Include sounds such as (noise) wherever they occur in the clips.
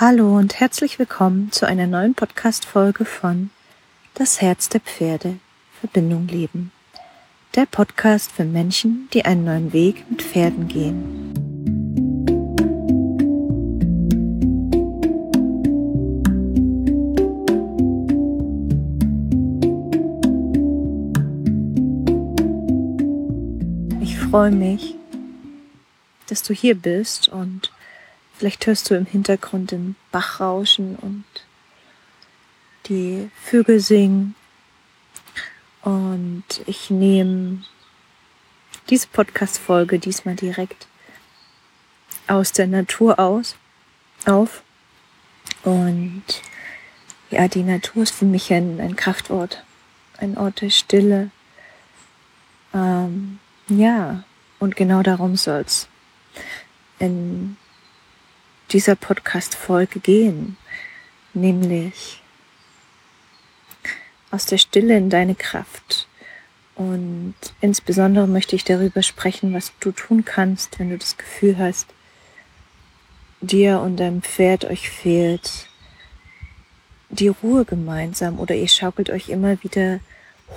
Hallo und herzlich willkommen zu einer neuen Podcast-Folge von Das Herz der Pferde Verbindung leben. Der Podcast für Menschen, die einen neuen Weg mit Pferden gehen. Ich freue mich, dass du hier bist und Vielleicht hörst du im Hintergrund den Bach rauschen und die Vögel singen. Und ich nehme diese Podcast-Folge diesmal direkt aus der Natur aus, auf. Und ja, die Natur ist für mich ein, ein Kraftort, ein Ort der Stille. Ähm, ja, und genau darum soll es in dieser Podcast-Folge gehen, nämlich aus der Stille in deine Kraft. Und insbesondere möchte ich darüber sprechen, was du tun kannst, wenn du das Gefühl hast, dir und deinem Pferd euch fehlt die Ruhe gemeinsam oder ihr schaukelt euch immer wieder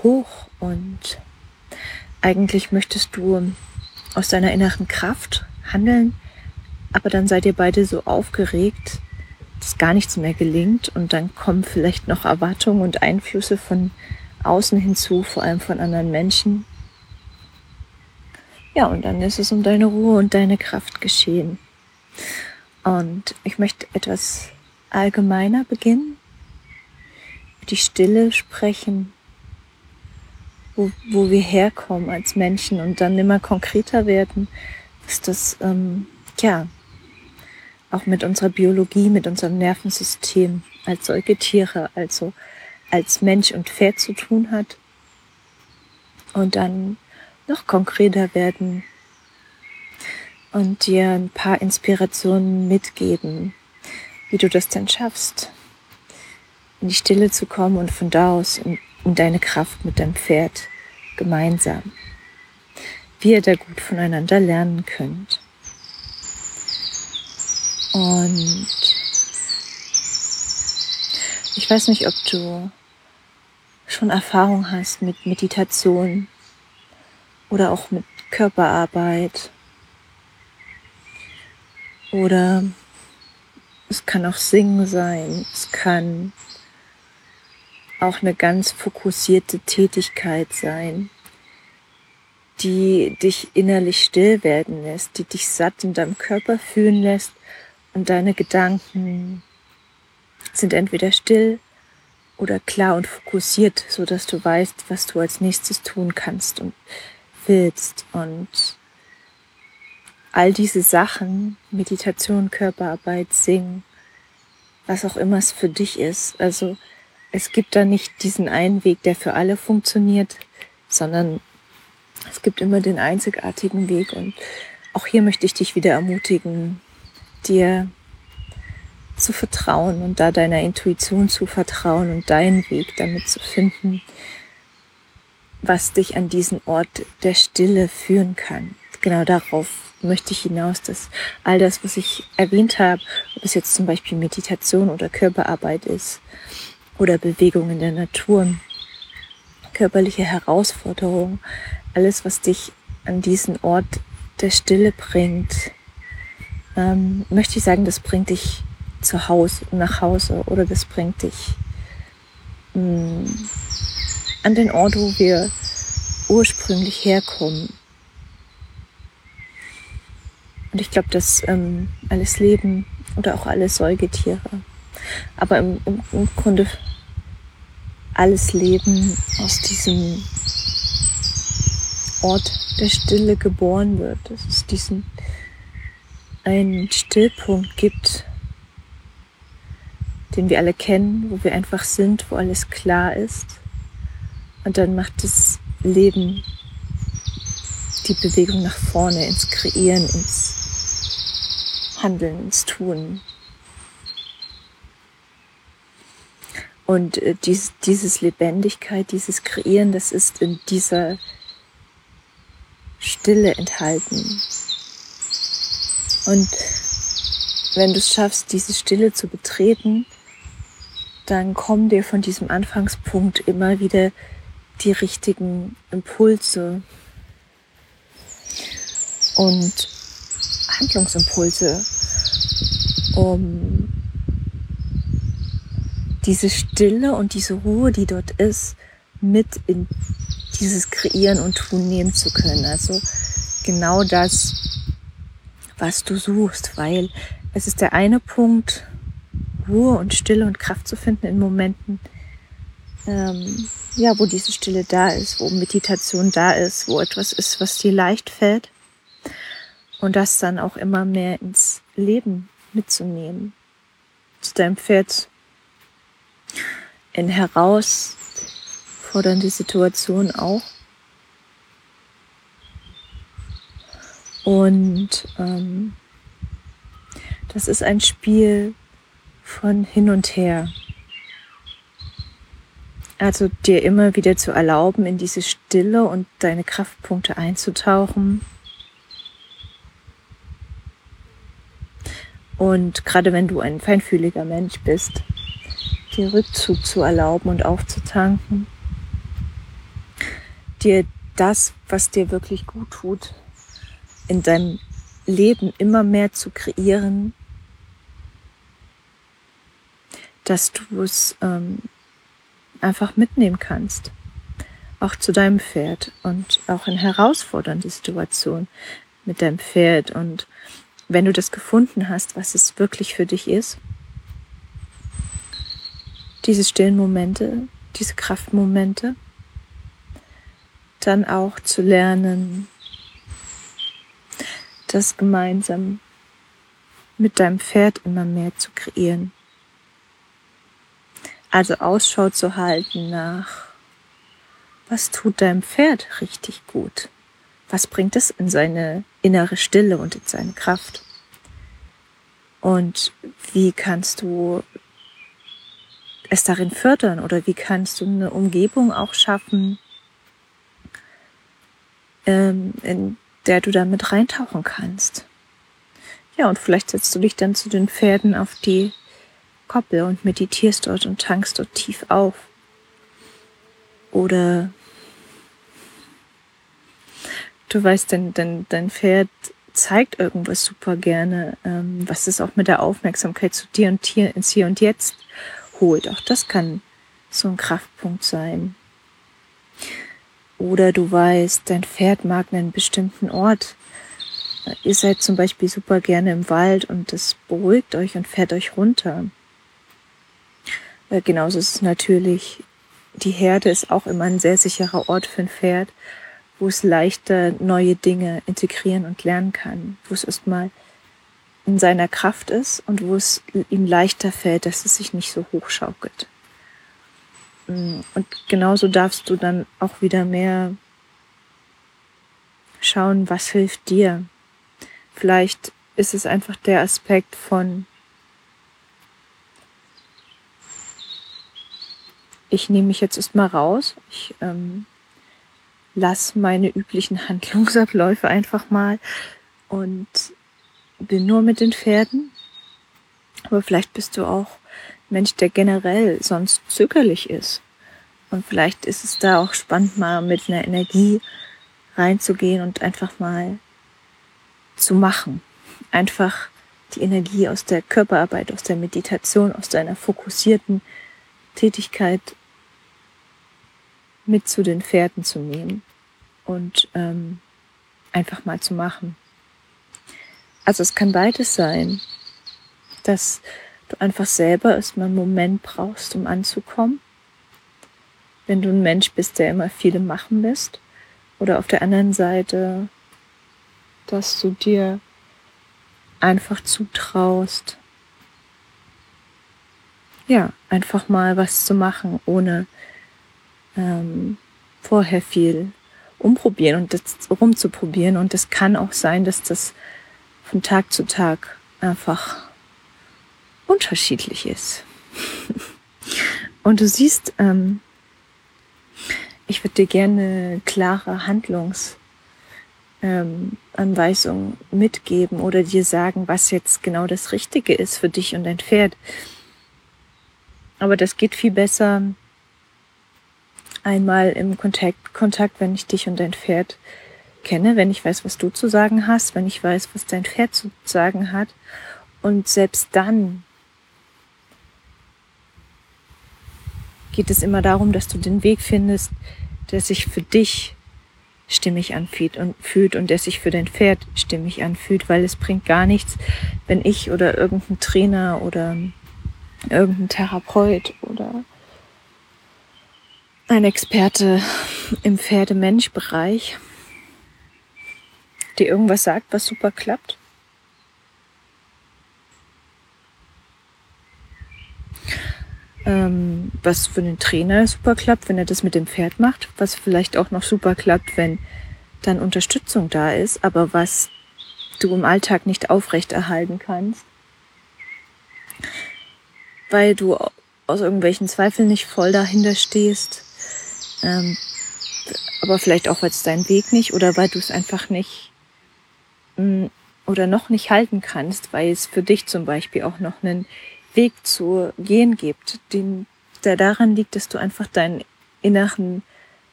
hoch und eigentlich möchtest du aus deiner inneren Kraft handeln, aber dann seid ihr beide so aufgeregt, dass gar nichts mehr gelingt und dann kommen vielleicht noch Erwartungen und Einflüsse von außen hinzu, vor allem von anderen Menschen. Ja, und dann ist es um deine Ruhe und deine Kraft geschehen. Und ich möchte etwas allgemeiner beginnen, die Stille sprechen, wo, wo wir herkommen als Menschen und dann immer konkreter werden, dass das, ähm, ja, auch mit unserer Biologie, mit unserem Nervensystem als Säugetiere, also als Mensch und Pferd zu tun hat. Und dann noch konkreter werden und dir ein paar Inspirationen mitgeben, wie du das denn schaffst, in die Stille zu kommen und von da aus in, in deine Kraft mit deinem Pferd gemeinsam. Wie ihr da gut voneinander lernen könnt. Und ich weiß nicht, ob du schon Erfahrung hast mit Meditation oder auch mit Körperarbeit. Oder es kann auch Singen sein. Es kann auch eine ganz fokussierte Tätigkeit sein, die dich innerlich still werden lässt, die dich satt in deinem Körper fühlen lässt und deine Gedanken sind entweder still oder klar und fokussiert, so dass du weißt, was du als nächstes tun kannst und willst. Und all diese Sachen, Meditation, Körperarbeit, Singen, was auch immer es für dich ist. Also es gibt da nicht diesen einen Weg, der für alle funktioniert, sondern es gibt immer den einzigartigen Weg. Und auch hier möchte ich dich wieder ermutigen, dir zu vertrauen und da deiner Intuition zu vertrauen und deinen Weg damit zu finden, was dich an diesen Ort der Stille führen kann. Genau darauf möchte ich hinaus, dass all das, was ich erwähnt habe, ob es jetzt zum Beispiel Meditation oder Körperarbeit ist oder Bewegung in der Natur, körperliche Herausforderungen, alles, was dich an diesen Ort der Stille bringt, ähm, möchte ich sagen, das bringt dich zu Hause, nach Hause oder das bringt dich mh, mm, an den Ort, wo wir ursprünglich herkommen. Und ich glaube, dass ähm, alles Leben oder auch alle Säugetiere, aber im, im, im Grunde alles Leben aus diesem Ort der Stille geboren wird, es diesen einen Stillpunkt gibt, den wir alle kennen, wo wir einfach sind, wo alles klar ist. Und dann macht das Leben die Bewegung nach vorne, ins Kreieren, ins Handeln, ins Tun. Und äh, dies, dieses Lebendigkeit, dieses Kreieren, das ist in dieser Stille enthalten. Und wenn du es schaffst, diese Stille zu betreten, dann kommen dir von diesem Anfangspunkt immer wieder die richtigen Impulse und Handlungsimpulse, um diese Stille und diese Ruhe, die dort ist, mit in dieses Kreieren und Tun nehmen zu können. Also genau das, was du suchst, weil es ist der eine Punkt, Ruhe und Stille und Kraft zu finden in Momenten, ähm, ja, wo diese Stille da ist, wo Meditation da ist, wo etwas ist, was dir leicht fällt und das dann auch immer mehr ins Leben mitzunehmen. Zu deinem Pferd in herausfordernde Situationen auch. Und ähm, das ist ein Spiel von hin und her. Also dir immer wieder zu erlauben, in diese Stille und deine Kraftpunkte einzutauchen. Und gerade wenn du ein feinfühliger Mensch bist, dir Rückzug zu erlauben und aufzutanken, dir das, was dir wirklich gut tut, in deinem Leben immer mehr zu kreieren, dass du es ähm, einfach mitnehmen kannst. Auch zu deinem Pferd und auch in herausfordernde Situationen mit deinem Pferd. Und wenn du das gefunden hast, was es wirklich für dich ist, diese stillen Momente, diese Kraftmomente, dann auch zu lernen, das gemeinsam mit deinem Pferd immer mehr zu kreieren. Also Ausschau zu halten nach, was tut deinem Pferd richtig gut? Was bringt es in seine innere Stille und in seine Kraft? Und wie kannst du es darin fördern oder wie kannst du eine Umgebung auch schaffen, ähm, in der du damit reintauchen kannst? Ja, und vielleicht setzt du dich dann zu den Pferden auf die Koppel und meditierst dort und tankst dort tief auf. Oder du weißt, dein, dein, dein Pferd zeigt irgendwas super gerne, ähm, was es auch mit der Aufmerksamkeit zu dir und hier ins Hier und Jetzt holt. Auch das kann so ein Kraftpunkt sein. Oder du weißt, dein Pferd mag einen bestimmten Ort. Ihr seid zum Beispiel super gerne im Wald und das beruhigt euch und fährt euch runter. Äh, genauso ist es natürlich, die Herde ist auch immer ein sehr sicherer Ort für ein Pferd, wo es leichter neue Dinge integrieren und lernen kann, wo es erstmal in seiner Kraft ist und wo es ihm leichter fällt, dass es sich nicht so hochschaukelt. Mm, und genauso darfst du dann auch wieder mehr schauen, was hilft dir. Vielleicht ist es einfach der Aspekt von ich nehme mich jetzt erstmal raus. Ich ähm, lasse meine üblichen (laughs) Handlungsabläufe einfach mal und bin nur mit den Pferden. Aber vielleicht bist du auch Mensch, der generell sonst zögerlich ist. Und vielleicht ist es da auch spannend, mal mit einer Energie reinzugehen und einfach mal zu machen. Einfach die Energie aus der Körperarbeit, aus der Meditation, aus deiner fokussierten Tätigkeit mit zu den Pferden zu nehmen und ähm, einfach mal zu machen. Also es kann beides sein, dass du einfach selber erstmal einen Moment brauchst, um anzukommen. Wenn du ein Mensch bist, der immer viele machen lässt. Oder auf der anderen Seite, dass du dir einfach zutraust, ja, einfach mal was zu machen, ohne ähm, vorher viel umprobieren und das rumzuprobieren. Und es kann auch sein, dass das von Tag zu Tag einfach unterschiedlich ist. (laughs) und du siehst, ähm, ich würde dir gerne klare Handlungsempfehlungen ähm, mitgeben oder dir sagen, was jetzt genau das Richtige ist für dich und dein Pferd. Aber das geht viel besser einmal im Kontakt, Kontakt, wenn ich dich und dein Pferd kenne, wenn ich weiß, was du zu sagen hast, wenn ich weiß, was dein Pferd zu sagen hat. Und selbst dann geht es immer darum, dass du den Weg findest, der sich für dich stimmig anfühlt und fühlt und der sich für dein Pferd stimmig anfühlt, weil es bringt gar nichts, wenn ich oder irgendein Trainer oder irgendein Therapeut oder ein Experte im Pferde-Mensch-Bereich dir irgendwas sagt, was super klappt. Ähm, was für den Trainer super klappt, wenn er das mit dem Pferd macht, was vielleicht auch noch super klappt, wenn dann Unterstützung da ist, aber was du im Alltag nicht aufrechterhalten kannst, weil du aus irgendwelchen Zweifeln nicht voll dahinter stehst, ähm, aber vielleicht auch, weil es dein Weg nicht oder weil du es einfach nicht mh, mm, oder noch nicht halten kannst, weil es für dich zum Beispiel auch noch einen Weg zu gehen gibt, den, der daran liegt, dass du einfach deinen inneren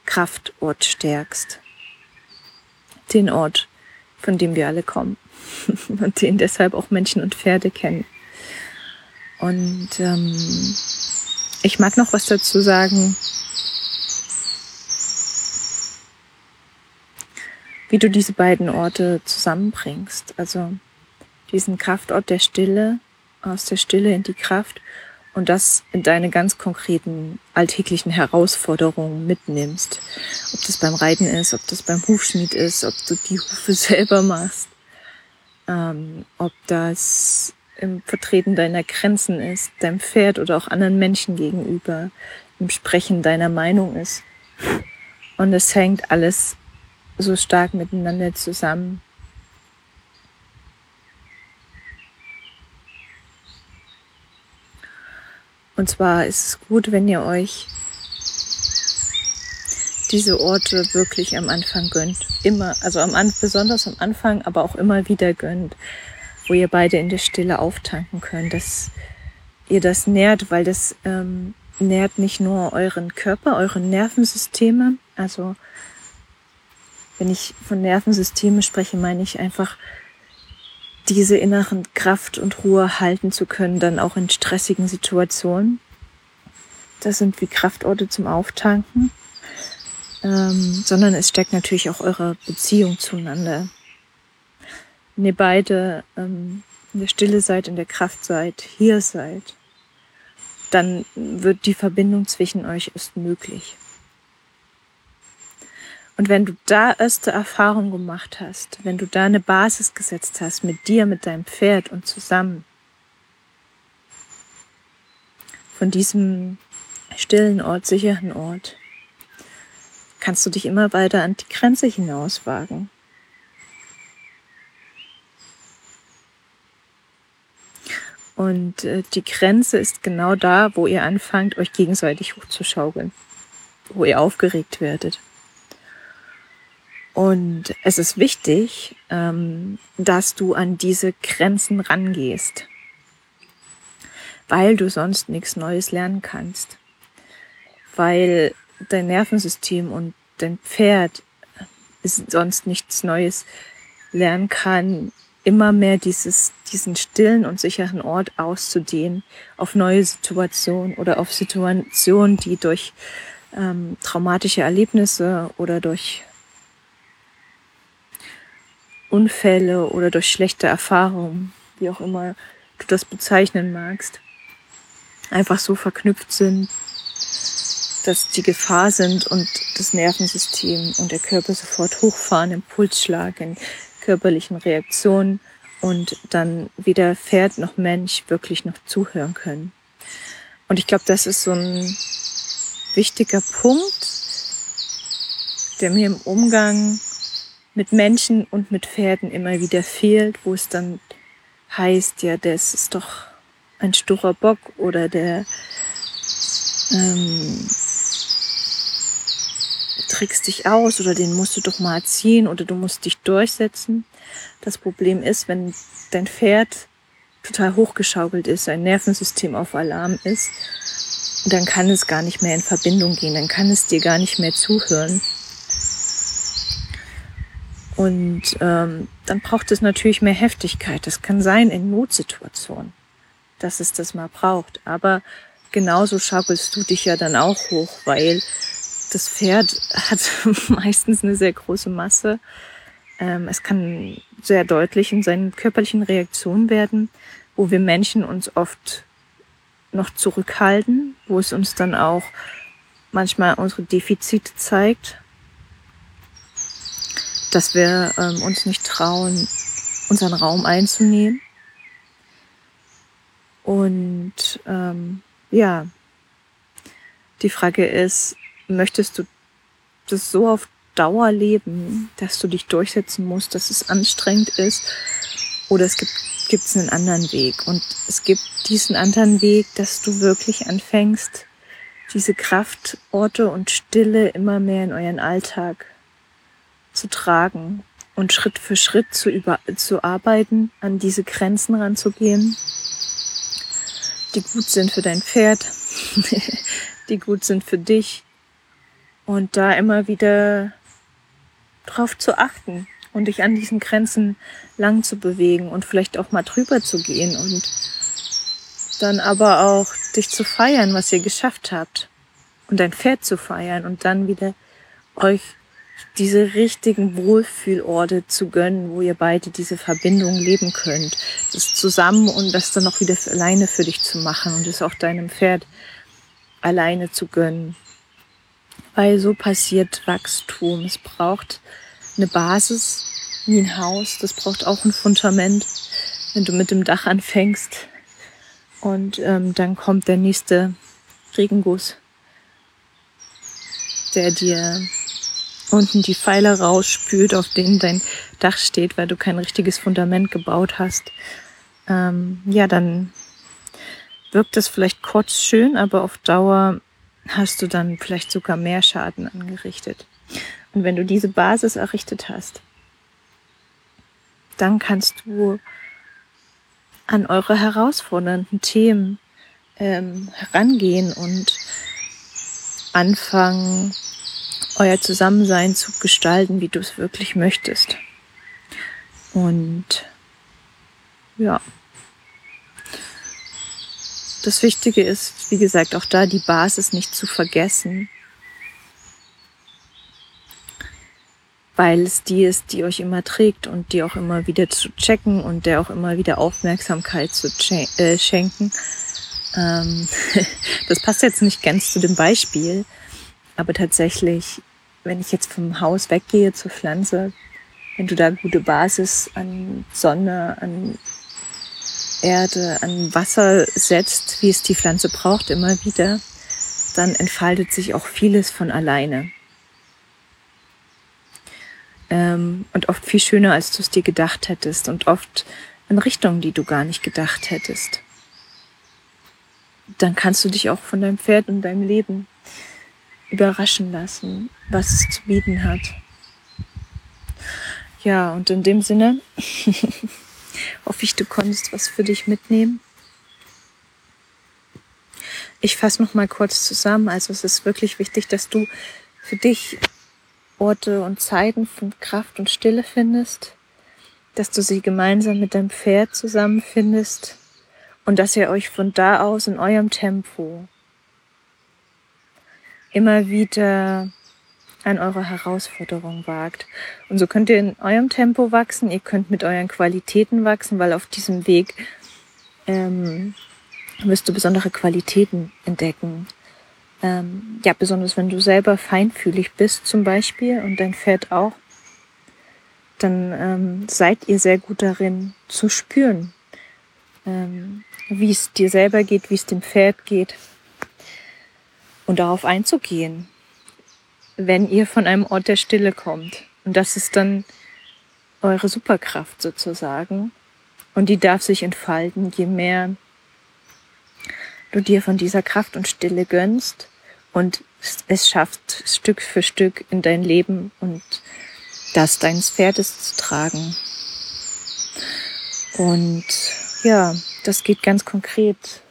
Kraftort stärkst. Den Ort, von dem wir alle kommen (laughs) und den deshalb auch Menschen und Pferde kennen. Und ähm, ich mag noch was dazu sagen, wie du diese beiden Orte zusammenbringst. Also diesen Kraftort der Stille, aus der Stille in die Kraft und das in deine ganz konkreten alltäglichen Herausforderungen mitnimmst. Ob das beim Reiten ist, ob das beim Hufschmied ist, ob du die Hufe (laughs) selber machst, ähm, ob das im Vertreten deiner Grenzen ist, deinem Pferd oder auch anderen Menschen gegenüber, im Sprechen deiner Meinung ist. Und es hängt alles so stark miteinander zusammen. Und zwar ist es gut, wenn ihr euch diese Orte wirklich am Anfang gönnt. Immer, also am, besonders am Anfang, aber auch immer wieder gönnt, wo ihr beide in der Stille auftanken könnt, dass ihr das nährt, weil das ähm, nährt nicht nur euren Körper, euren Nervensysteme, also wenn ich von Nervensystemen spreche, meine ich einfach, diese inneren Kraft und Ruhe halten zu können, dann auch in stressigen Situationen. Das sind wie Kraftorte zum Auftanken. Ähm, sondern es steckt natürlich auch eure Beziehung zueinander. Wenn ihr beide ähm, in der Stille seid, in der Kraft seid, hier seid, dann wird die Verbindung zwischen euch erst möglich. Und wenn du da erste Erfahrungen gemacht hast, wenn du da eine Basis gesetzt hast mit dir, mit deinem Pferd und zusammen, von diesem stillen Ort, sicheren Ort, kannst du dich immer weiter an die Grenze hinauswagen. Und äh, die Grenze ist genau da, wo ihr anfangt, euch gegenseitig hochzuschaukeln, wo ihr aufgeregt werdet. Und es ist wichtig, ähm, dass du an diese Grenzen rangehst, weil du sonst nichts Neues lernen kannst, weil dein Nervensystem und dein Pferd sonst nichts Neues lernen kann, immer mehr dieses, diesen stillen und sicheren Ort auszudehnen auf neue Situationen oder auf Situationen, die durch ähm, traumatische Erlebnisse oder durch Unfälle oder durch schlechte Erfahrungen, wie auch immer du das bezeichnen magst, einfach so verknüpft sind, dass die Gefahr sind und das Nervensystem und der Körper sofort hochfahren im Pulsschlag, in körperlichen Reaktionen und dann weder Pferd noch Mensch wirklich noch zuhören können. Und ich glaube, das ist so ein wichtiger Punkt, der mir im Umgang mit Menschen und mit Pferden immer wieder fehlt, wo es dann heißt, ja, das ist doch ein sturer Bock oder der ähm, trickst dich aus oder den musst du doch mal ziehen oder du musst dich durchsetzen. Das Problem ist, wenn dein Pferd total hochgeschaukelt ist, ein Nervensystem auf Alarm ist, dann kann es gar nicht mehr in Verbindung gehen, dann kann es dir gar nicht mehr zuhören. Und ähm, dann braucht es natürlich mehr Heftigkeit. Das kann sein in Notsituationen, dass es das mal braucht. Aber genauso schaukelst du dich ja dann auch hoch, weil das Pferd (laughs) hat meistens eine sehr große Masse. Ähm, es kann sehr deutlich in seinen körperlichen Reaktionen werden, wo wir Menschen uns oft noch zurückhalten, wo es uns dann auch manchmal unsere Defizite zeigt, dass wir ähm, uns nicht trauen, unseren Raum einzunehmen. Und ähm, ja, die Frage ist, möchtest du das so auf Dauer leben, dass du dich durchsetzen musst, dass es anstrengend ist? Oder es gibt gibt es einen anderen Weg. Und es gibt diesen anderen Weg, dass du wirklich anfängst, diese Kraftorte und Stille immer mehr in euren Alltag zu tragen und Schritt für Schritt zu, über, zu arbeiten, an diese Grenzen ranzugehen, die gut sind für dein Pferd, (laughs) die gut sind für dich und da immer wieder drauf zu achten und dich an diesen Grenzen lang zu bewegen und vielleicht auch mal drüber zu gehen und dann aber auch dich zu feiern, was ihr geschafft habt und dein Pferd zu feiern und dann wieder euch diese richtigen Wohlfühlorte zu gönnen, wo ihr beide diese Verbindung leben könnt. Das zusammen und das dann auch wieder alleine für dich zu machen und es auch deinem Pferd alleine zu gönnen. Weil so passiert Wachstum. Es braucht eine Basis wie ein Haus. Das braucht auch ein Fundament, wenn du mit dem Dach anfängst. Und ähm, dann kommt der nächste Regenguss, der dir unten die Pfeiler rausspült, auf denen dein Dach steht, weil du kein richtiges Fundament gebaut hast. Ähm, ja, dann wirkt das vielleicht kurz schön, aber auf Dauer hast du dann vielleicht sogar mehr Schaden angerichtet. Und wenn du diese Basis errichtet hast, dann kannst du an eure herausfordernden Themen ähm, herangehen und anfangen, euer Zusammensein zu gestalten, wie du es wirklich möchtest. Und ja, das Wichtige ist, wie gesagt, auch da die Basis nicht zu vergessen weil es die ist, die euch immer trägt und die auch immer wieder zu checken und der auch immer wieder Aufmerksamkeit zu äh, schenken. Ähm, (laughs) das passt jetzt nicht ganz zu dem Beispiel, aber tatsächlich, wenn ich jetzt vom Haus weggehe zur Pflanze, wenn du da gute Basis an Sonne, an Erde, an Wasser setzt, wie es die Pflanze braucht, immer wieder, dann entfaltet sich auch vieles von alleine ähm, und oft viel schöner, als du es dir gedacht hättest und oft in Richtungen, die du gar nicht gedacht hättest. Dann kannst du dich auch von deinem Pferd und deinem Leben überraschen lassen, was es zu bieten hat. Ja, und in dem Sinne (laughs) hoffe ich, du konntest was für dich mitnehmen. Ich fasse noch mal kurz zusammen. Also es ist wirklich wichtig, dass du für dich Orte und Zeiten von Kraft und Stille findest, dass du sie gemeinsam mit deinem Pferd zusammenfindest und dass ihr euch von da aus in eurem Tempo immer wieder an eure Herausforderung wagt. Und so könnt ihr in eurem Tempo wachsen, ihr könnt mit euren Qualitäten wachsen, weil auf diesem Weg ähm, wirst du besondere Qualitäten entdecken ähm, ja, besonders wenn du selber feinfühlig bist zum Beispiel und dein Pferd auch, dann ähm, seid ihr sehr gut darin zu spüren, ähm, wie es dir selber geht, wie es dem Pferd geht und darauf einzugehen, wenn ihr von einem Ort der Stille kommt. Und das ist dann eure Superkraft sozusagen. Und die darf sich entfalten, je mehr du dir von dieser Kraft und Stille gönnst und es schafft Stück für Stück in dein Leben und das deines Pferdes zu tragen. Und ja, das geht ganz konkret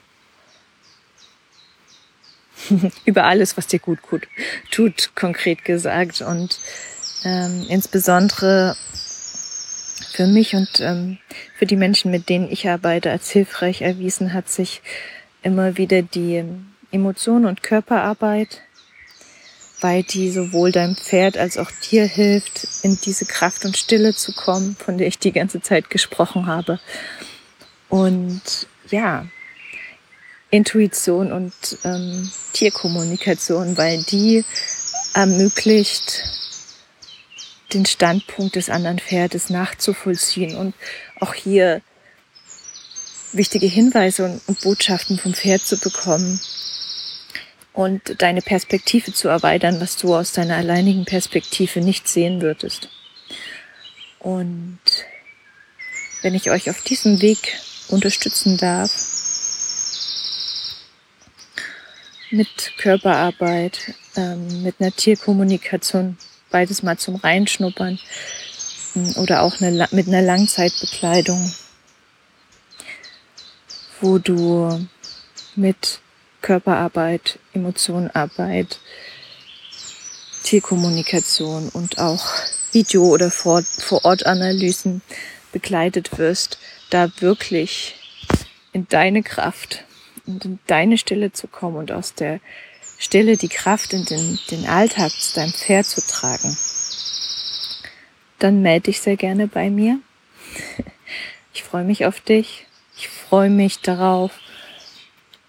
(laughs) über alles, was dir gut, tut, konkret gesagt. Und ähm, insbesondere für mich und ähm, für die Menschen, mit denen ich arbeite, als hilfreich erwiesen hat sich immer wieder die Emotion- und Körperarbeit, weil die sowohl deinem Pferd als auch dir hilft, in diese Kraft und Stille zu kommen, von der ich die ganze Zeit gesprochen habe. Und ja, Intuition und ähm, Tierkommunikation, weil die ermöglicht, den Standpunkt des anderen Pferdes nachzuvollziehen und auch hier wichtige Hinweise und, und Botschaften vom Pferd zu bekommen und deine Perspektive zu erweitern, was du aus deiner alleinigen Perspektive nicht sehen würdest. Und wenn ich euch auf diesem Weg unterstützen darf, mit Körperarbeit, ähm, mit einer Tierkommunikation, beides mal zum Reinschnuppern ähm, oder auch eine, mit einer Langzeitbekleidung, wo du mit Körperarbeit, Emotionenarbeit, Tierkommunikation und auch Video- oder Vor-Ort-Analysen begleitet wirst, da wirklich in deine Kraft und in deine Stille zu kommen und aus der Stille die Kraft in den, den Alltag zu deinem Pferd zu tragen, dann melde dich sehr gerne bei mir. Ich freue mich auf dich. Ich freue mich darauf,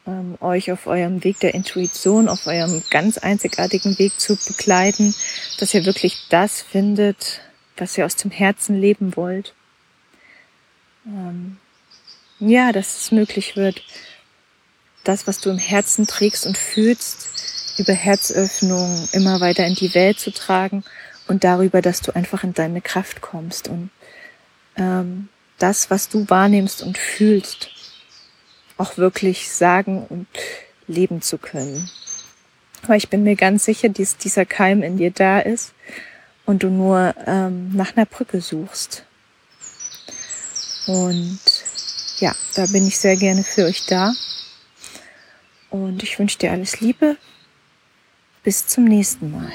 ähm, euch auf eurem Weg der Intuition, auf eurem ganz einzigartigen Weg zu begleiten, dass ihr wirklich das findet, was ihr aus dem Herzen leben wollt. Ähm, ja, dass es möglich wird, das, was du im Herzen trägst und fühlst, über Herzöffnung immer weiter in die Welt zu tragen und darüber, dass du einfach in deine Kraft kommst und ähm, das, was du wahrnimmst und fühlst, auch wirklich sagen und leben zu können. Aber ich bin mir ganz sicher, dass dieser Keim in dir da ist und du nur ähm, nach einer Brücke suchst. Und ja, da bin ich sehr gerne für euch da. Und ich wünsche dir alles Liebe. Bis zum nächsten Mal.